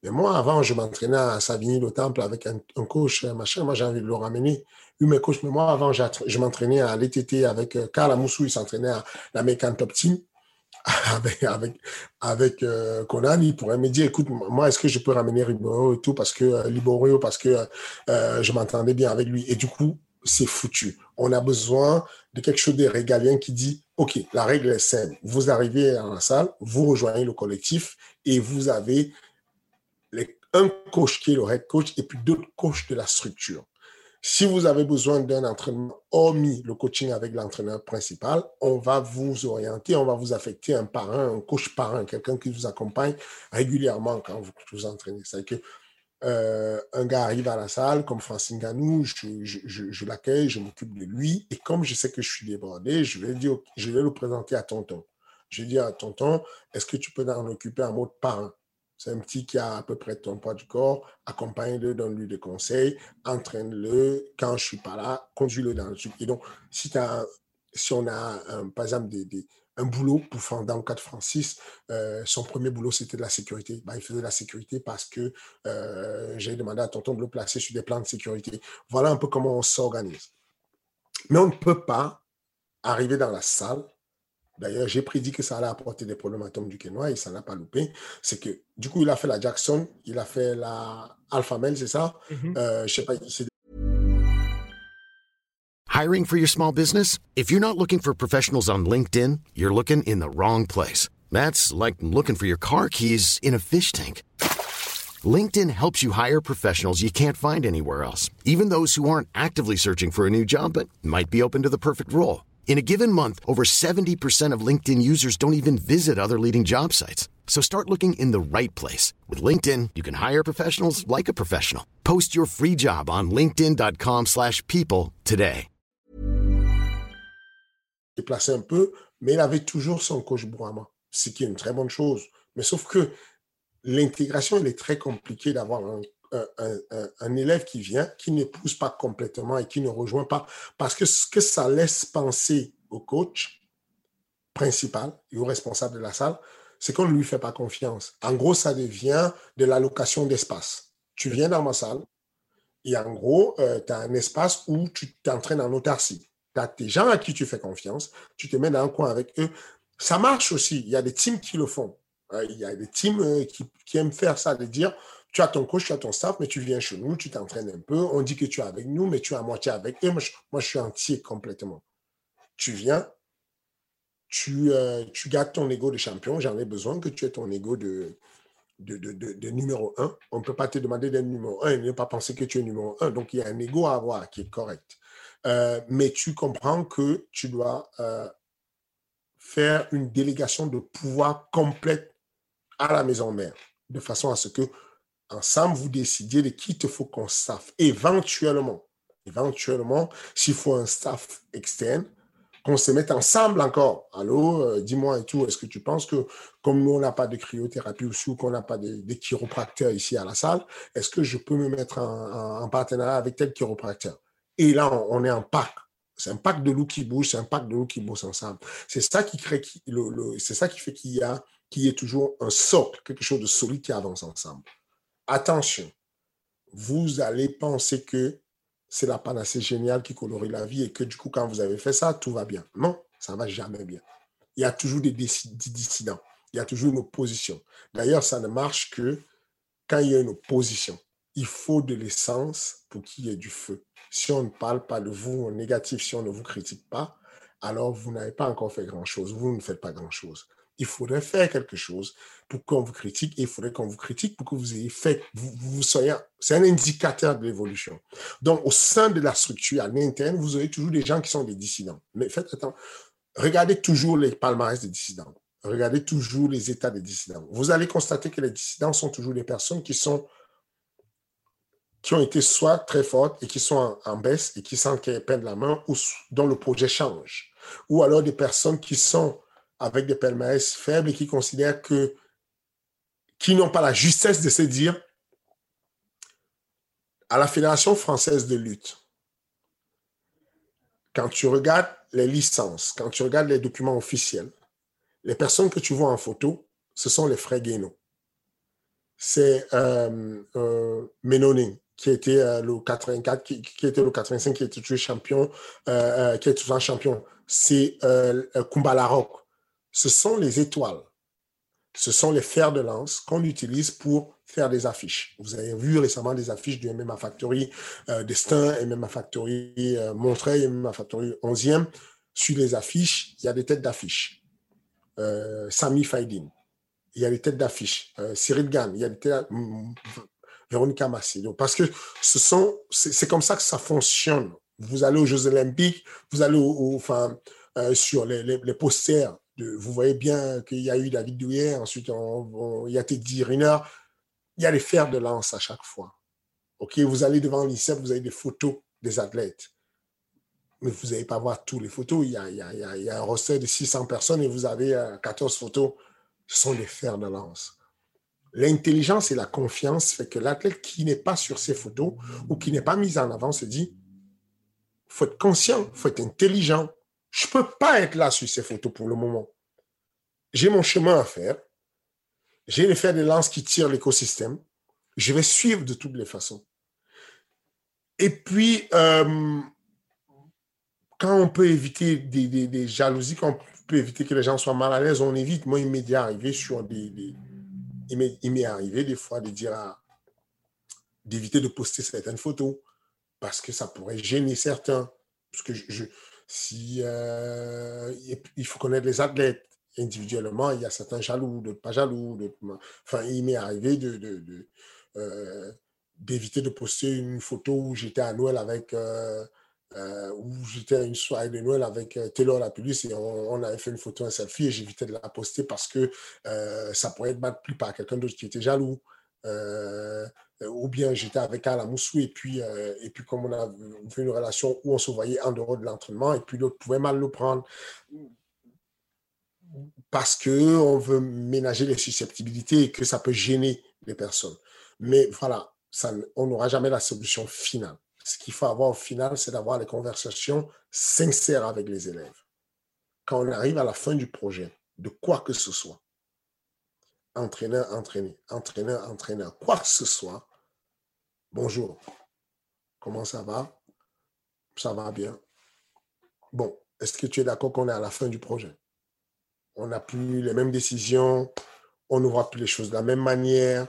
mais moi, avant, je m'entraînais à Savigny-le-Temple avec un, coach, machin. Moi, j'ai envie de le ramener. Oui, mais coach, mais moi, avant, je m'entraînais à l'ETT avec euh, Karl Amoussou. Il s'entraînait à l'American Top Team avec, avec, euh, Conan. Il pourrait me dire, écoute, moi, est-ce que je peux ramener Liboro et tout parce que, euh, parce que euh, je m'entendais bien avec lui? Et du coup, c'est foutu. On a besoin de quelque chose de régalien qui dit, OK, la règle est simple. Vous arrivez à la salle, vous rejoignez le collectif et vous avez un coach qui est le head coach et puis d'autres coachs de la structure. Si vous avez besoin d'un entraînement, hormis le coaching avec l'entraîneur principal, on va vous orienter, on va vous affecter un parrain, un coach parrain, quelqu'un qui vous accompagne régulièrement quand vous vous entraînez. C'est que euh, un gars arrive à la salle, comme Francine Ganou, je, l'accueille, je m'occupe de lui, et comme je sais que je suis débordé, je vais, le présenter à tonton. Je vais dire à tonton, est-ce que tu peux en occuper un mot parrain? C'est un petit qui a à peu près ton poids du corps. Accompagne-le, donne-lui des conseils, entraîne-le. Quand je suis pas là, conduis-le dans le truc. Et donc, si, on a, par exemple, un boulot pour dans le cas de Francis, euh, son premier boulot, c'était de la sécurité. Ben, il faisait de la sécurité parce que euh, j'ai demandé à tonton de le placer sur des plans de sécurité. Voilà un peu comment on s'organise. Mais on ne peut pas arriver dans la salle D'ailleurs, j'ai prédit que ça allait apporter des problèmes à Tom Duquesnoy et ça n'a pas loupé. C'est que, du coup, il a fait la Jackson, il a fait la Alpha Male, c'est ça? Mm -hmm. euh, je sais pas, Hiring for your small business? If you're not looking for professionals on LinkedIn, you're looking in the wrong place. That's like looking for your car keys in a fish tank. LinkedIn helps you hire professionals you can't find anywhere else, even those who aren't actively searching for a new job but might be open to the perfect role. In a given month, over 70% of LinkedIn users don't even visit other leading job sites. So start looking in the right place. With LinkedIn, you can hire professionals like a professional. Post your free job on linkedin.com slash people today. Déplacé un peu, mais il avait toujours son coach Brahma. ce qui est une très bonne chose. Mais sauf que l'intégration, elle est très compliquée d'avoir un, un, élève qui vient, qui ne pousse pas complètement et qui ne rejoint pas. Parce que ce que ça laisse penser au coach principal et au responsable de la salle, c'est qu'on ne lui fait pas confiance. En gros, ça devient de l'allocation d'espace. Tu viens dans ma salle et en gros, euh, tu as un espace où tu t'entraînes en autarcie. Tu as des gens à qui tu fais confiance, tu te mets dans un coin avec eux. Ça marche aussi. Il y a des teams qui le font. Euh, il y a des teams euh, qui, qui aiment faire ça, de dire tu as ton coach, tu as ton staff, mais tu viens chez nous, tu t'entraînes un peu. On dit que tu es avec nous, mais tu es à moitié avec eux. Moi, je, suis entier complètement. Tu viens, tu, euh, tu gardes ton ego de champion. J'en ai besoin que tu aies ton ego de, numéro un. On ne peut pas te demander d'être numéro un et ne pas penser que tu es numéro un. Donc, il y a un ego à avoir qui est correct. Euh, mais tu comprends que tu dois euh, faire une délégation de pouvoir complète à la maison mère, de façon à ce que ensemble, vous décidiez de qui te faut qu'on staff. Éventuellement, éventuellement, s'il faut un staff externe, qu'on se mette ensemble encore. Allô, euh, dis-moi et tout, est-ce que tu penses que comme nous, on n'a pas de cryothérapie ou qu'on n'a pas de, de, chiropracteurs ici à la salle, est-ce que je peux me mettre en, partenariat avec tel chiropracteur? Et là, on, est en pack. C'est un pack de loups qui bouge, c'est un pack de loups qui bossent ensemble. C'est ça qui crée, c'est ça qui fait qu'il y a, qu'il y toujours un socle, quelque chose de solide qui avance ensemble attention, vous allez penser que c'est la panacée géniale qui colorie la vie et que du coup, quand vous avez fait ça, tout va bien. Non, ça ne va jamais bien. Il y a toujours des dissidents. Il y a toujours une opposition. D'ailleurs, ça ne marche que quand il y a une opposition. Il faut de l'essence pour qu'il y ait du feu. Si on ne parle pas de vous en négatif, si on ne vous critique pas, alors vous n'avez pas encore fait grand-chose. Vous ne faites pas grand-chose il faudrait faire quelque chose pour qu'on vous critique et il faudrait qu'on vous critique pour que vous ayez fait, vous, vous soyez, c'est un indicateur de l'évolution. Donc, au sein de la structure, à l'interne, vous aurez toujours des gens qui sont des dissidents. Mais faites attention, regardez toujours les palmarès des dissidents. Regardez toujours les états des dissidents. Vous allez constater que les dissidents sont toujours des personnes qui sont qui ont été soit très fortes et qui sont en, baisse et qui sentent qu'elles perdent la main ou dont le projet change. Ou alors des personnes qui sont avec des palmarès faibles et qui considèrent que, qui n'ont pas la justesse de se dire, à la Fédération française de lutte, quand tu regardes les licences, quand tu regardes les documents officiels, les personnes que tu vois en photo, ce sont les frères Guénaud. C'est euh, euh qui était euh, le 84, qui, était le 85, qui était toujours champion, euh, qui est toujours champion. C'est Kumbala Rock ce sont les étoiles. Ce sont les fers de lance qu'on utilise pour faire des affiches. Vous avez vu récemment des affiches du MMA Factory euh, Destin, MMA Factory euh, Montreuil, MMA Factory 11e. Sur les affiches, il y a des têtes d'affiches. Euh, Sami Faidin, il y a des têtes d'affiches. Euh, Cyril Gann, il y a des têtes Véronica Massé. parce que ce sont, c'est comme ça que ça fonctionne. Vous allez aux Jeux Olympiques, vous allez sur les posters vous voyez bien qu'il y a eu David Douillet, ensuite il y a Teddy Riner. Il y a les fers de lance à chaque fois. Ok, vous allez devant l'ICEP, vous avez des photos des athlètes. Mais vous n'allez pas voir toutes les photos. Il y, a, un roster de 600 personnes et vous avez 14 euh, photos. Ce sont des fers de lance. L'intelligence et la confiance fait que l'athlète qui n'est pas sur ces photos ou qui n'est pas mis en avant se dit, faut être conscient, faut être intelligent, je ne peux pas être là sur ces photos pour le moment. J'ai mon chemin à faire. J'ai les fers de lance qui tirent l'écosystème. Je vais suivre de toutes les façons. Et puis, euh, quand on peut éviter des, jalousies, quand on peut éviter que les gens soient mal à l'aise, on évite. Moi, il m'est arrivé sur des, il m'est arrivé des fois de dire d'éviter de poster certaines photos parce que ça pourrait gêner certains. Parce que je, si, euh, il faut connaître les athlètes individuellement, il y a certains jaloux, d'autres pas jaloux. Enfin, il m'est arrivé de, euh, d'éviter de poster une photo où j'étais à Noël avec, euh, où j'étais une soirée de Noël avec Taylor la police et on, avait fait une photo, un selfie et j'évitais de la poster parce que ça pourrait être mal pris par quelqu'un d'autre qui était jaloux. Euh, ou bien j'étais avec Alain Moussou et puis, euh, et puis comme on a fait une relation où on se voyait en dehors de l'entraînement et puis l'autre pouvait mal le prendre. parce qu'on veut ménager les susceptibilités et que ça peut gêner les personnes. Mais voilà, on n'aura jamais la solution finale. Ce qu'il faut avoir au final, c'est d'avoir les conversations sincères avec les élèves. Quand on arrive à la fin du projet, de quoi que ce soit, entraîneur, entraîné, entraîneur, entraîneur, quoi que ce soit, bonjour, comment ça va? Ça va bien. Bon, est-ce que tu es d'accord qu'on est à la fin du projet? On n'a plus les mêmes décisions, on ne voit plus les choses de la même manière.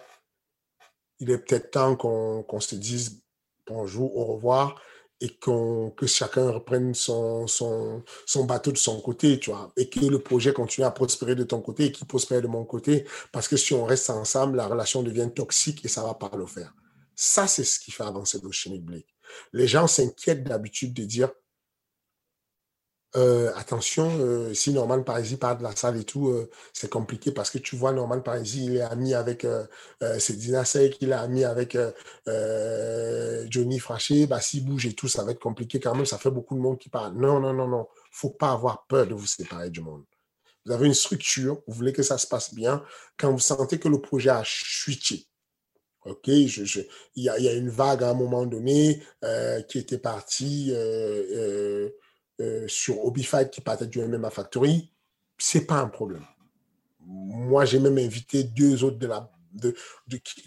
Il est peut-être temps qu'on se dise bonjour, au revoir et que chacun reprenne son, son, bateau de son côté, tu vois, et que le projet continue à prospérer de ton côté et qu'il prospère de mon côté, parce que si on reste ensemble, la relation devient toxique et ça va pas le faire. Ça, c'est ce qui fait avancer le chimique Blake. Les gens s'inquiètent d'habitude de dire, euh, attention, euh, si Norman Parisi part de la salle et tout, euh, c'est compliqué parce que tu vois, Norman Parisi, il est ami avec c'est Dina qu'il est ami avec Johnny Fraché, bah, s'il bouge et tout, ça va être compliqué quand même, ça fait beaucoup de monde qui parle. Non, non, non, non, faut pas avoir peur de vous séparer du monde. Vous avez une structure, vous voulez que ça se passe bien. Quand vous sentez que le projet a chuté, OK, je, je, il, y il y a une vague à un moment donné qui était partie euh, sur Obified qui partait du MMA Factory, c'est pas un problème. Moi, j'ai même invité deux autres de la, de,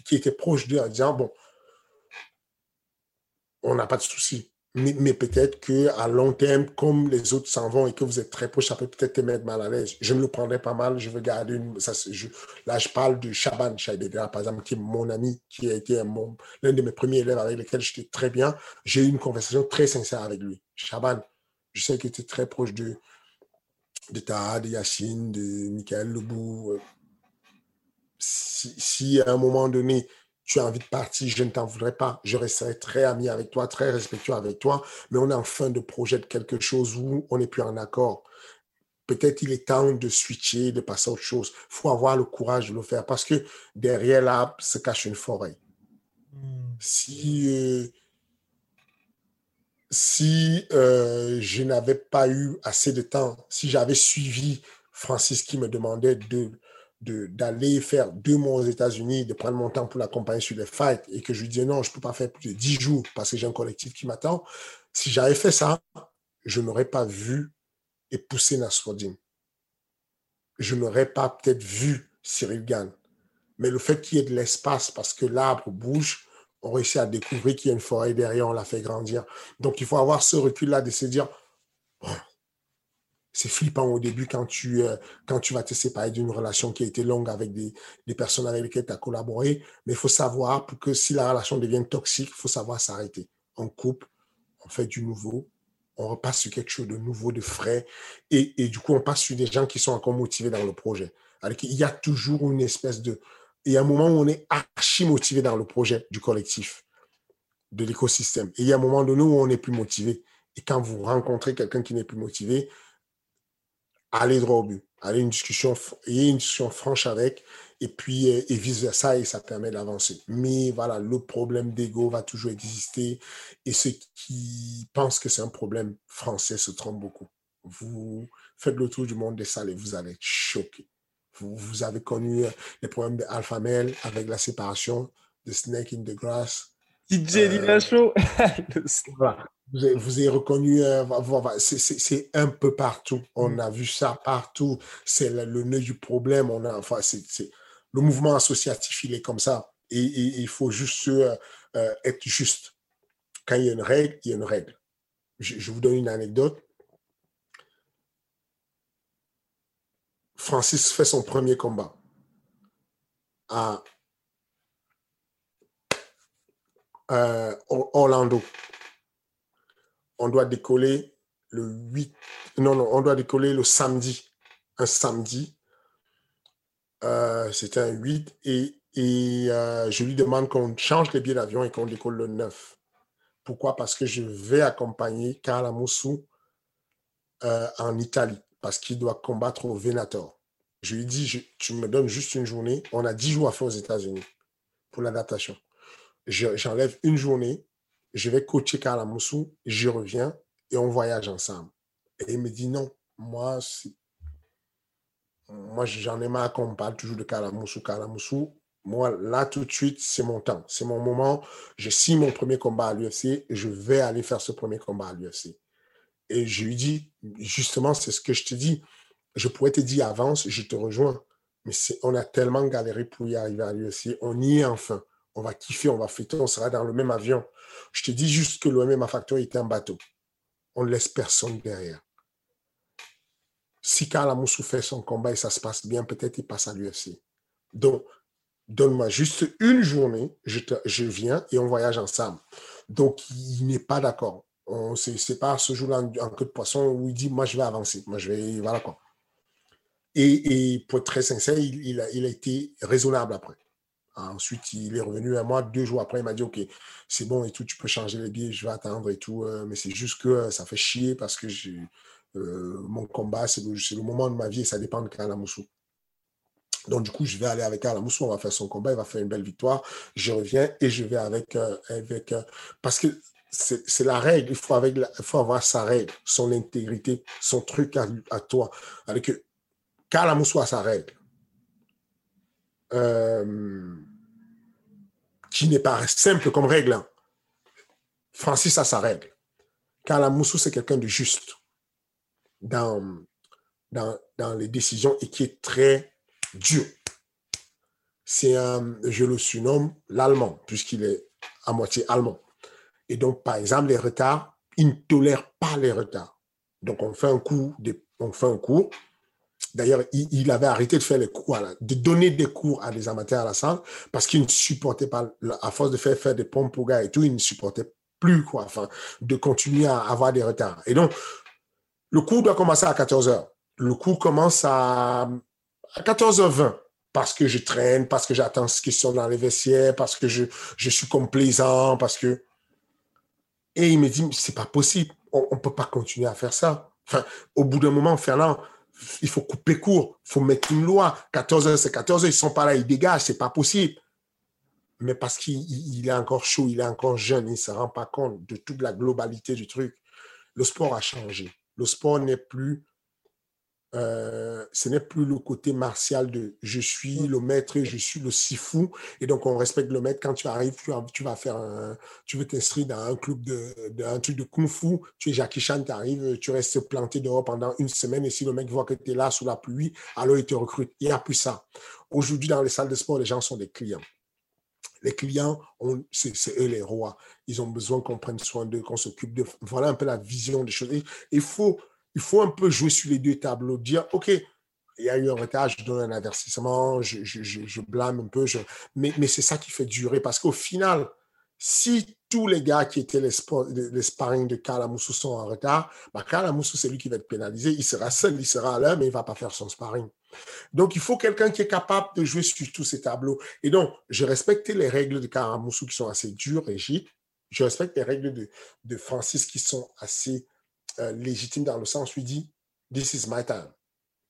qui, étaient proches d'eux en disant bon, on n'a pas de souci. Mais, peut-être qu'à long terme, comme les autres s'en vont et que vous êtes très proches, ça peut peut-être te mettre mal à l'aise. Je me le prendrais pas mal. Je veux garder une. Là, je parle de Shaban Shaibedra, par exemple, qui est mon ami, qui a été l'un de mes premiers élèves avec lesquels j'étais très bien. J'ai eu une conversation très sincère avec lui. Shaban, je sais qu'il était très proche de, de Taha, de Yacine, de Michael Lebou. Euh, si, à un moment donné, tu as envie de partir, je ne t'en voudrais pas. Je resterai très ami avec toi, très respectueux avec toi, mais on est en fin de projet de quelque chose où on n'est plus en accord. Peut-être il est temps de switcher, de passer à autre chose. Il faut avoir le courage de le faire parce que derrière l'arbre se cache une forêt. Hmm. Si euh, si euh, je n'avais pas eu assez de temps, si j'avais suivi Francis qui me demandait de d'aller faire deux mois aux États-Unis, de prendre mon temps pour l'accompagner sur les fights et que je lui disais non, je ne peux pas faire plus de dix jours parce que j'ai un collectif qui m'attend. Si j'avais fait ça, je n'aurais pas vu et poussé Nasruddin. Je n'aurais pas peut-être vu Cyril Gann. Mais le fait qu'il y ait de l'espace parce que l'arbre bouge, on réussit à découvrir qu'il y a une forêt derrière, on la fait grandir. Donc, il faut avoir ce recul-là de se dire, oh, c'est flippant au début quand tu, euh, quand tu vas te séparer d'une relation qui a été longue avec des, personnes avec lesquelles tu as collaboré. Mais il faut savoir, pour que si la relation devient toxique, il faut savoir s'arrêter. On coupe, on fait du nouveau, on repasse sur quelque chose de nouveau, de frais. Et, du coup, on passe sur des gens qui sont encore motivés dans le projet. Alors il y a toujours une espèce de, il y a un moment où on est archi motivé dans le projet du collectif, de l'écosystème. Et il y a un moment donné où on n'est plus motivé. Et quand vous rencontrez quelqu'un qui n'est plus motivé, allez droit au but. Allez une discussion, ayez une discussion franche avec, et puis euh, et vice versa, et ça permet d'avancer. Mais voilà, le problème d'ego va toujours exister, et ceux qui pensent que c'est un problème français se trompent beaucoup. Vous faites le tour du monde des salles et vous allez être choqués. Vous, avez connu euh, les problèmes d'alpha male avec la séparation de Snake in the Grass. DJ euh, Show. Vous avez, vous avez reconnu, euh, c'est un peu partout. On mm. a vu ça partout. C'est le, nœud du problème. On a, enfin, c'est le mouvement associatif, il est comme ça. Et, il faut juste euh, être juste. Quand il y a une règle, il y a une règle. je vous donne une anecdote. Francis fait son premier combat à euh, Orlando. On doit décoller le 8, non, non, on doit décoller le samedi, un samedi. Euh, C'était un 8 et, et euh, je lui demande qu'on change les billets d'avion et qu'on décolle le 9. Pourquoi? Parce que je vais accompagner Carla Moussou euh, en Italie parce qu'il doit combattre au Venator. Je lui dis, tu me donnes juste une journée. On a dix jours à faire aux États-Unis pour l'adaptation. J'enlève une journée, je vais coacher Karla Moussou, je reviens et on voyage ensemble. Et il me dit non, moi, moi, j'en ai marre qu'on parle toujours de Kalamoussou, Kalamoussou. Moi, là, tout de suite, c'est mon temps. C'est mon moment. Je signe mon premier combat à l'UFC je vais aller faire ce premier combat à l'UFC. Et je lui dis, justement, c'est ce que je te dis. Je pourrais te dire, avance, je te rejoins. Mais on a tellement galéré pour y arriver à l'UFC. On y est enfin. On va kiffer, on va fêter, on sera dans le même avion. Je te dis juste que l'OMMA Factory était un bateau. On ne laisse personne derrière. Si Karl Amoussou fait son combat et ça se passe bien, peut-être il passe à l'UFC. Donc, donne-moi juste une journée, je, je viens et on voyage ensemble. Donc, il n'est pas d'accord. C'est pas ce jour-là en, queue de poisson où il dit, moi, je vais avancer. Moi, je vais, voilà quoi. Et, et pour être très sincère, il, a, il a été raisonnable après. Ensuite, il est revenu à moi deux jours après. Il m'a dit Ok, c'est bon et tout, tu peux changer les billets, je vais attendre et tout. Euh, mais c'est juste que euh, ça fait chier parce que euh, mon combat, c'est le, le, moment de ma vie et ça dépend de Kalamoussou. Donc, du coup, je vais aller avec Kalamoussou, on va faire son combat, il va faire une belle victoire. Je reviens et je vais avec. avec parce que c'est la règle, il faut, avoir sa règle, son intégrité, son truc à, toi. Avec Kalamoussou a sa règle. Euh, qui n'est pas simple comme règle. Hein. Francis a sa règle. Car Moussou, c'est quelqu'un de juste dans, dans, dans, les décisions et qui est très dur. C'est je le surnomme l'allemand, puisqu'il est à moitié allemand. Et donc, par exemple, les retards, il ne tolère pas les retards. Donc, on fait un coup, on fait un coup, D'ailleurs, il, avait arrêté de faire les cours, de donner des cours à des amateurs à la salle parce qu'il ne supportait pas, à force de faire, faire des pompes au gars et tout, il ne supportait plus, quoi, enfin, de continuer à avoir des retards. Et donc, le cours doit commencer à 14 h Le cours commence à, 14h20 parce que je traîne, parce que j'attends ce qui sont dans les vestiaires, parce que je suis complaisant, parce que. Et il me dit, c'est pas possible, on ne peut pas continuer à faire ça. Enfin, au bout d'un moment, Fernand, il faut couper court, il faut mettre une loi. 14 heures, c'est 14 heures, ils sont pas là, ils dégagent, c'est pas possible. Mais parce qu'il est encore chaud, il est encore jeune, il ne se rend pas compte de toute la globalité du truc. Le sport a changé. Le sport n'est plus euh, ce n'est plus le côté martial de je suis mm. le maître et je suis le sifu. Et donc, on respecte le maître. Quand tu arrives, tu, vas faire un, tu veux t'inscrire dans un club de, un truc de kung fu. Tu es Jackie Chan, tu arrives, tu restes planté dehors pendant une semaine. Et si le mec voit que tu es là sous la pluie, alors il te recrute. Il n'y a plus ça. Aujourd'hui, dans les salles de sport, les gens sont des clients. Les clients, c'est eux les rois. Ils ont besoin qu'on prenne soin d'eux, qu'on s'occupe d'eux. Voilà un peu la vision des choses. Il faut il faut un peu jouer sur les deux tableaux, dire, OK, il y a eu un retard, je donne un avertissement, je, blâme un peu, mais, mais c'est ça qui fait durer. Parce qu'au final, si tous les gars qui étaient les, les sparring de Kalamoussou sont en retard, bah c'est lui qui va être pénalisé. Il sera seul, il sera à l'heure, mais il ne va pas faire son sparring. Donc, il faut quelqu'un qui est capable de jouer sur tous ces tableaux. Et donc, je respecte les règles de Kalamoussou qui sont assez dures, rigides. Je respecte les règles de, de Francis qui sont assez euh, légitime dans le sens où il dit This is my time.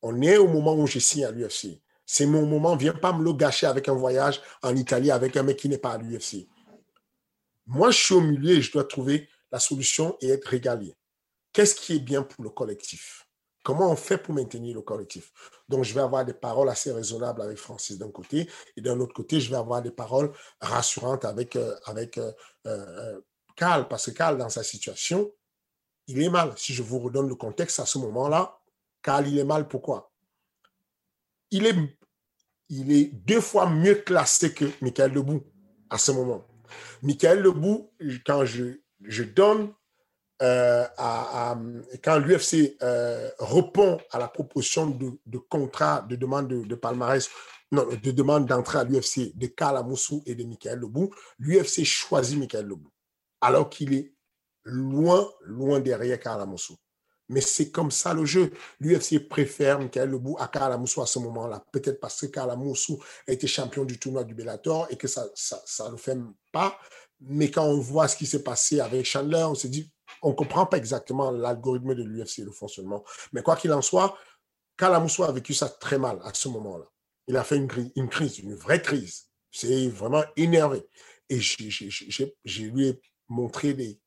On est au moment où je signe à l'UFC. C'est mon moment. Viens pas me le gâcher avec un voyage en Italie avec un mec qui n'est pas à l'UFC. Moi, je suis au milieu et je dois trouver la solution et être régalé. Qu'est-ce qui est bien pour le collectif? Comment on fait pour maintenir le collectif? Donc, je vais avoir des paroles assez raisonnables avec Francis d'un côté, et d'un autre côté, je vais avoir des paroles rassurantes avec, euh, avec euh, Carl, parce que Carl, dans sa situation, il est mal. Si je vous redonne le contexte à ce moment-là, car il est mal, pourquoi? Il est, deux fois mieux classé que Michael Debout à ce moment. Michael Debout, quand je, je donne euh, à, quand l'UFC euh, répond à la proposition de, contrat, de demande de, palmarès, non, de demande d'entrée à l'UFC de Karl Amoussou et de Michael Lebou, l'UFC choisit Michael Lebou, alors qu'il est loin, loin derrière Kalamoussou. Mais c'est comme ça le jeu. L'UFC préfère Michael Lebou à Kalamoussou à ce moment-là. Peut-être parce que Kalamoussou a été champion du tournoi du Bellator et que ça ne ça, ça le fait pas. Mais quand on voit ce qui s'est passé avec Chandler, on se dit, on ne comprend pas exactement l'algorithme de l'UFC, le fonctionnement. Mais quoi qu'il en soit, Kalamoussou a vécu ça très mal à ce moment-là. Il a fait une, une crise, une vraie crise. C'est vraiment énervé. Et je lui ai montré des,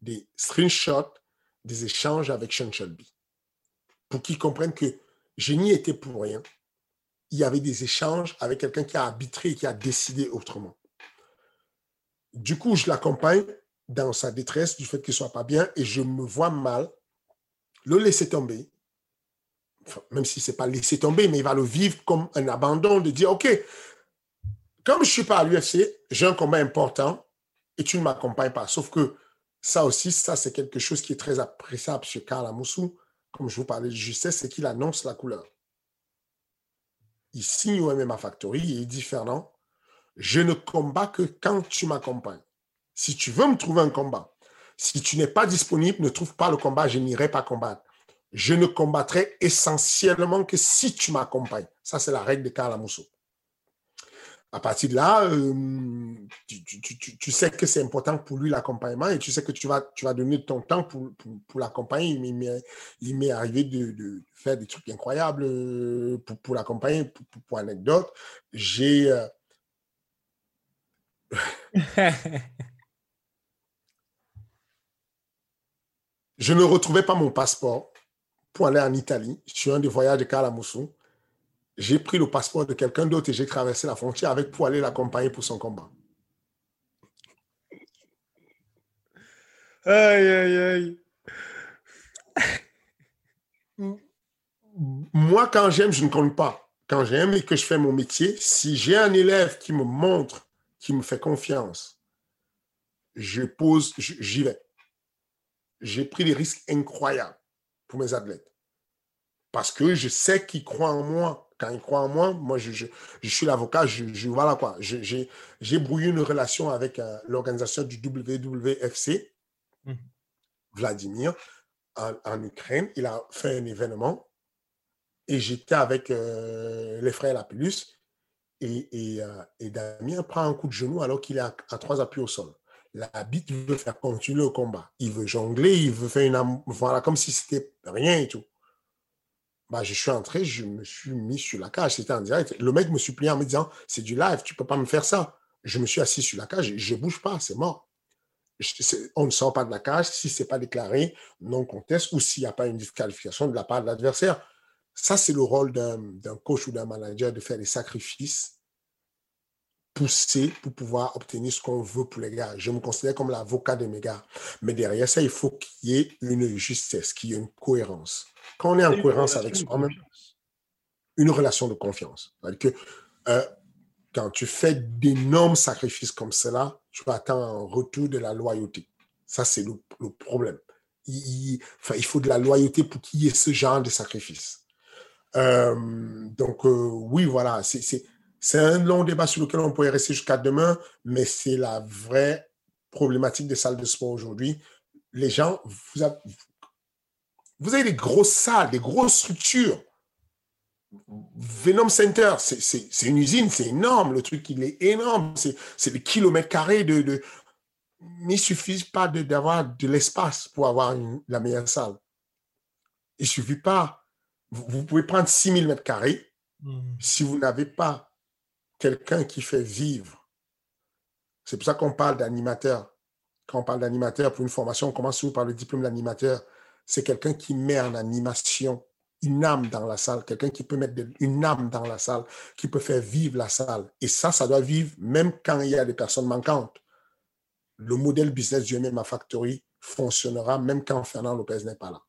des screenshots des échanges avec Sean Shelby pour qu'ils comprennent que je n'y étais pour rien. Il y avait des échanges avec quelqu'un qui a arbitré et qui a décidé autrement. Du coup, je l'accompagne dans sa détresse du fait qu'il ne soit pas bien et je me vois mal le laisser tomber. même si ce n'est pas laisser tomber, mais il va le vivre comme un abandon de dire, OK, comme je ne suis pas à l'UFC, j'ai un combat important et tu ne m'accompagnes pas. Sauf que ça aussi, ça, c'est quelque chose qui est très appréciable chez Karl Amoussou. Comme je vous parlais de justesse, c'est qu'il annonce la couleur. Il signe au MMA Factory et il dit Fernand, je ne combats que quand tu m'accompagnes. Si tu veux me trouver un combat, si tu n'es pas disponible, ne trouve pas le combat, je n'irai pas combattre. Je ne combattrai essentiellement que si tu m'accompagnes. Ça, c'est la règle de Karl Amoussou à partir de là, euh, tu, sais que c'est important pour lui l'accompagnement et tu sais que tu vas, tu vas donner ton temps pour, pour, l'accompagner. Il m'est arrivé de, faire des trucs incroyables euh, pour, pour l'accompagner. Pour, pour, anecdote, j'ai. Euh, je ne retrouvais pas mon passeport pour aller en Italie sur un des voyages de Calamusso j'ai pris le passeport de quelqu'un d'autre et j'ai traversé la frontière avec pour aller l'accompagner pour son combat. Aïe, aïe, aïe. Moi, quand j'aime, je ne compte pas. Quand j'aime et que je fais mon métier, si j'ai un élève qui me montre, qui me fait confiance, je pose, j'y vais. J'ai pris des risques incroyables pour mes athlètes. Parce que je sais qu'ils croient en moi quand il croit en moi, moi, je, je, je suis l'avocat, je, je, voilà quoi. J'ai brouillé une relation avec euh, l'organisation du WWFC, mhm. Vladimir, en, Ukraine. Il a fait un événement et j'étais avec euh, les frères Lapillus et, et, euh, et, Damien prend un coup de genou alors qu'il est à, trois appuis au sol. La bite veut faire continuer le combat. Il veut jongler, il veut faire une... Voilà, comme si c'était rien et tout. Bah, je suis entré, je me suis mis sur la cage, c'était en direct. Le mec me suppliait en me disant, c'est du live, tu ne peux pas me faire ça. Je me suis assis sur la cage, je ne bouge pas, c'est mort. on ne sort pas de la cage si ce n'est pas déclaré non conteste ou s'il n'y a pas une disqualification de la part de l'adversaire. Ça, c'est le rôle d'un coach ou d'un manager de faire des sacrifices poussés pour pouvoir obtenir ce qu'on veut pour les gars. Je me considère comme l'avocat de mes gars. Mais derrière ça, il faut qu'il y ait une justesse, qu'il y ait une cohérence. Quand on est en cohérence avec soi-même, une relation de confiance. que euh, quand tu fais d'énormes sacrifices comme cela, tu attends un retour de la loyauté. Ça, c'est le, problème. Il, il, faut de la loyauté pour qu'il y ait ce genre de sacrifice. Euh, donc, euh, oui, voilà, c'est un long débat sur lequel on pourrait rester jusqu'à demain, mais c'est la vraie problématique des salles de sport aujourd'hui. Les gens, vous, avez, vous avez des grosses salles, des grosses structures. Venom Center, c'est une usine, c'est énorme. Le truc, il est énorme. C'est des kilomètres carrés de, de... Mais il ne suffit pas d'avoir de, l'espace pour avoir la meilleure salle. Il ne suffit pas. Vous, pouvez prendre 6000 mètres carrés. Hmm. Si vous n'avez pas quelqu'un qui fait vivre, c'est pour ça qu'on parle d'animateur. Quand on parle d'animateur pour une formation, on commence toujours par le diplôme d'animateur c'est quelqu'un qui met en animation une âme dans la salle, quelqu'un qui peut mettre une âme dans la salle, qui peut faire vivre la salle. Et ça, ça doit vivre même quand il y a des personnes manquantes. Le modèle business du MMA Factory fonctionnera même quand Fernand Lopez n'est pas là.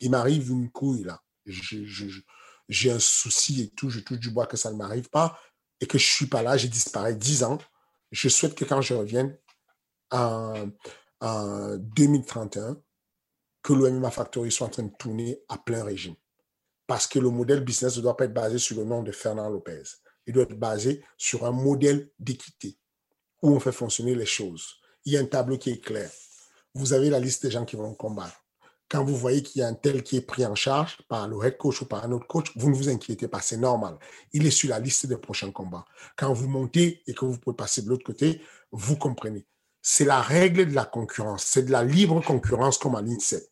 Il m'arrive une couille là. J'ai un souci et tout, je touche du bois que ça ne m'arrive pas et que je suis pas là, j'ai disparu 10 ans. Je souhaite que quand je revienne en, en 2031, que le MMA Factory soit en train de tourner à plein régime. Parce que le modèle business ne doit pas être basé sur le nom de Fernand Lopez. Il doit être basé sur un modèle d'équité où on fait fonctionner les choses. Il y a un tableau qui est clair. Vous avez la liste des gens qui vont combattre. Quand vous voyez qu'il y a un tel qui est pris en charge par le head coach ou par un autre coach, vous ne vous inquiétez pas, c'est normal. Il est sur la liste des prochains combats. Quand vous montez et que vous pouvez passer de l'autre côté, vous comprenez. C'est la règle de la concurrence. C'est de la libre concurrence comme à l'INSEP.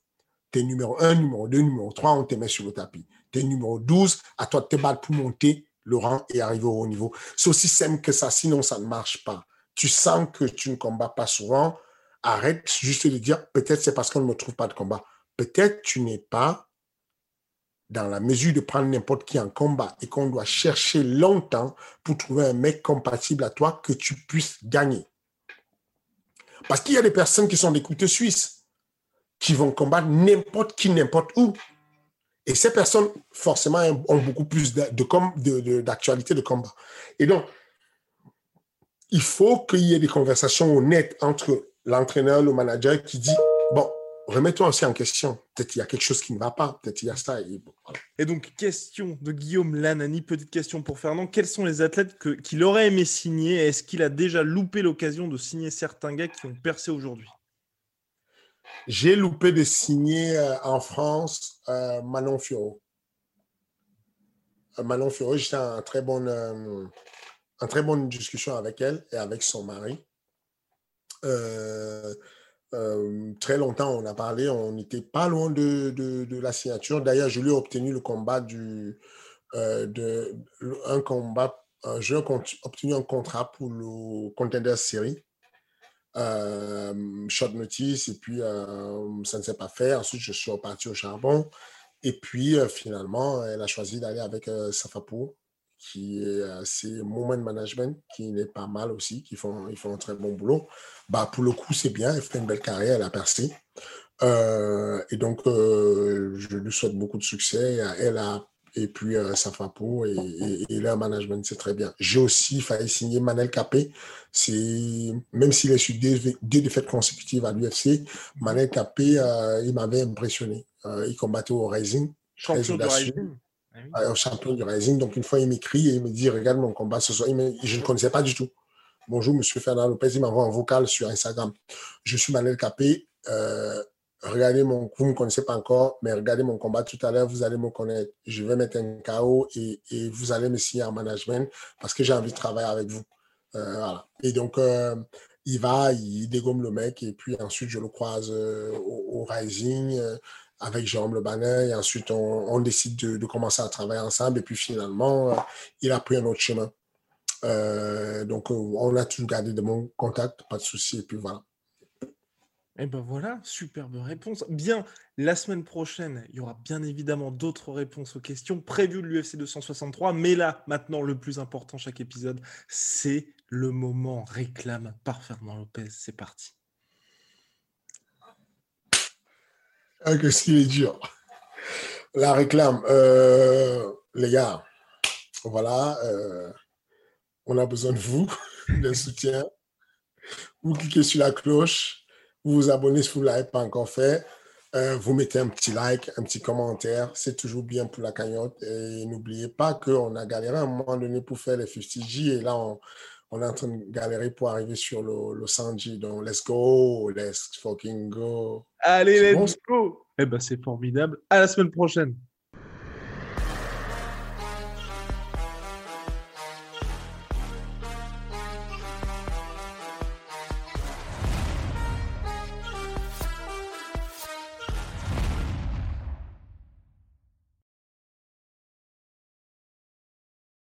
T'es numéro 1, numéro 2, numéro 3, on te met sur le tapis. T'es numéro 12, à toi de te battre pour monter le rang et arriver au haut niveau. C'est aussi simple que ça, sinon ça ne marche pas. Tu sens que tu ne combats pas souvent, arrête juste de dire, peut-être c'est parce qu'on ne me trouve pas de combat. Peut-être tu n'es pas dans la mesure de prendre n'importe qui en combat et qu'on doit chercher longtemps pour trouver un mec compatible à toi que tu puisses gagner. Parce qu'il y a des personnes qui sont des couteaux suisses, qui vont combattre n'importe qui, n'importe où. Et ces personnes, forcément, ont beaucoup plus d'actualité de, de, combat. Et donc, il faut qu'il y ait des conversations honnêtes entre l'entraîneur, le manager qui dit, bon, remets-toi aussi en question. Peut-être qu'il y a quelque chose qui ne va pas. Peut-être qu'il y a ça. Et, donc, question de Guillaume Lanani, petite question pour Fernand. Quels sont les athlètes qu'il aurait aimé signer Est-ce qu'il a déjà loupé l'occasion de signer certains gars qui ont percé aujourd'hui? J'ai loupé de signer euh, en France euh, Manon Furo. Euh, Manon Furo, j'étais en très bonne, en très bonne discussion avec elle et avec son mari. Euh, euh, très longtemps, on a parlé, on n'était pas loin de, la signature. D'ailleurs, je lui ai obtenu le combat du, euh, de, un combat, j'ai obtenu un contrat pour le Contender Series. Euh, short notice, et puis ça ne s'est pas fait. Ensuite, je suis reparti au charbon. Et puis, finalement, elle a choisi d'aller avec Safapo qui est assez moment management, qui n'est pas mal aussi, qui font, ils font un très bon boulot. Bah, pour le coup, c'est bien, elle fait une belle carrière, elle a percé. Euh, et donc, euh, je lui souhaite beaucoup de succès. Elle a, et puis euh, Safapo et, et, leur management, c'est très bien. J'ai aussi failli signer Manel Capé. C'est, même s'il est sur deux, défaites consécutives à l'UFC, Manel Capé, il m'avait impressionné. il combattait au Rising. Champion de Rising ah un champion du Rising. Donc, une fois, il m'écrit et il me dit Regarde mon combat ce soir. je ne connaissais pas du tout. Bonjour, monsieur Fernand Lopez. Il m'envoie un vocal sur Instagram. Je suis Manel Capé. Euh, regardez mon. Vous ne me connaissez pas encore, mais regardez mon combat tout à l'heure. Vous allez me connaître. Je vais mettre un KO et, vous allez me signer en management parce que j'ai envie de travailler avec vous. Euh, voilà. Et donc, euh, il va, il dégomme le mec et puis ensuite, je le croise au, au, Rising avec Jérôme Le Banner et ensuite on, décide de, commencer à travailler ensemble et puis finalement euh, il a pris un autre chemin. Euh, donc euh, on a toujours gardé de bons contacts, pas de souci et puis voilà. Et eh ben voilà, superbe réponse. Bien, la semaine prochaine, il y aura bien évidemment d'autres réponses aux questions prévues de l'UFC 263. Mais là, maintenant, le plus important chaque épisode, c'est le moment réclame par Fernand Lopez. C'est parti. Ah, qu'est-ce qu'il est dur. La réclame. Euh, les gars, voilà, euh, on a besoin de vous, d'un soutien. Vous cliquez sur la cloche, vous vous abonnez si vous ne l'avez pas encore fait. Euh, vous mettez un petit like, un petit commentaire. C'est toujours bien pour la cagnotte. Et n'oubliez pas qu'on a galéré à un moment donné pour faire les 50G. Et là, on, on est en train de galérer pour arriver sur le, le 100G. Donc, let's go, let's fucking go. Allez, let's go. Eh ben, c'est formidable. À la semaine prochaine.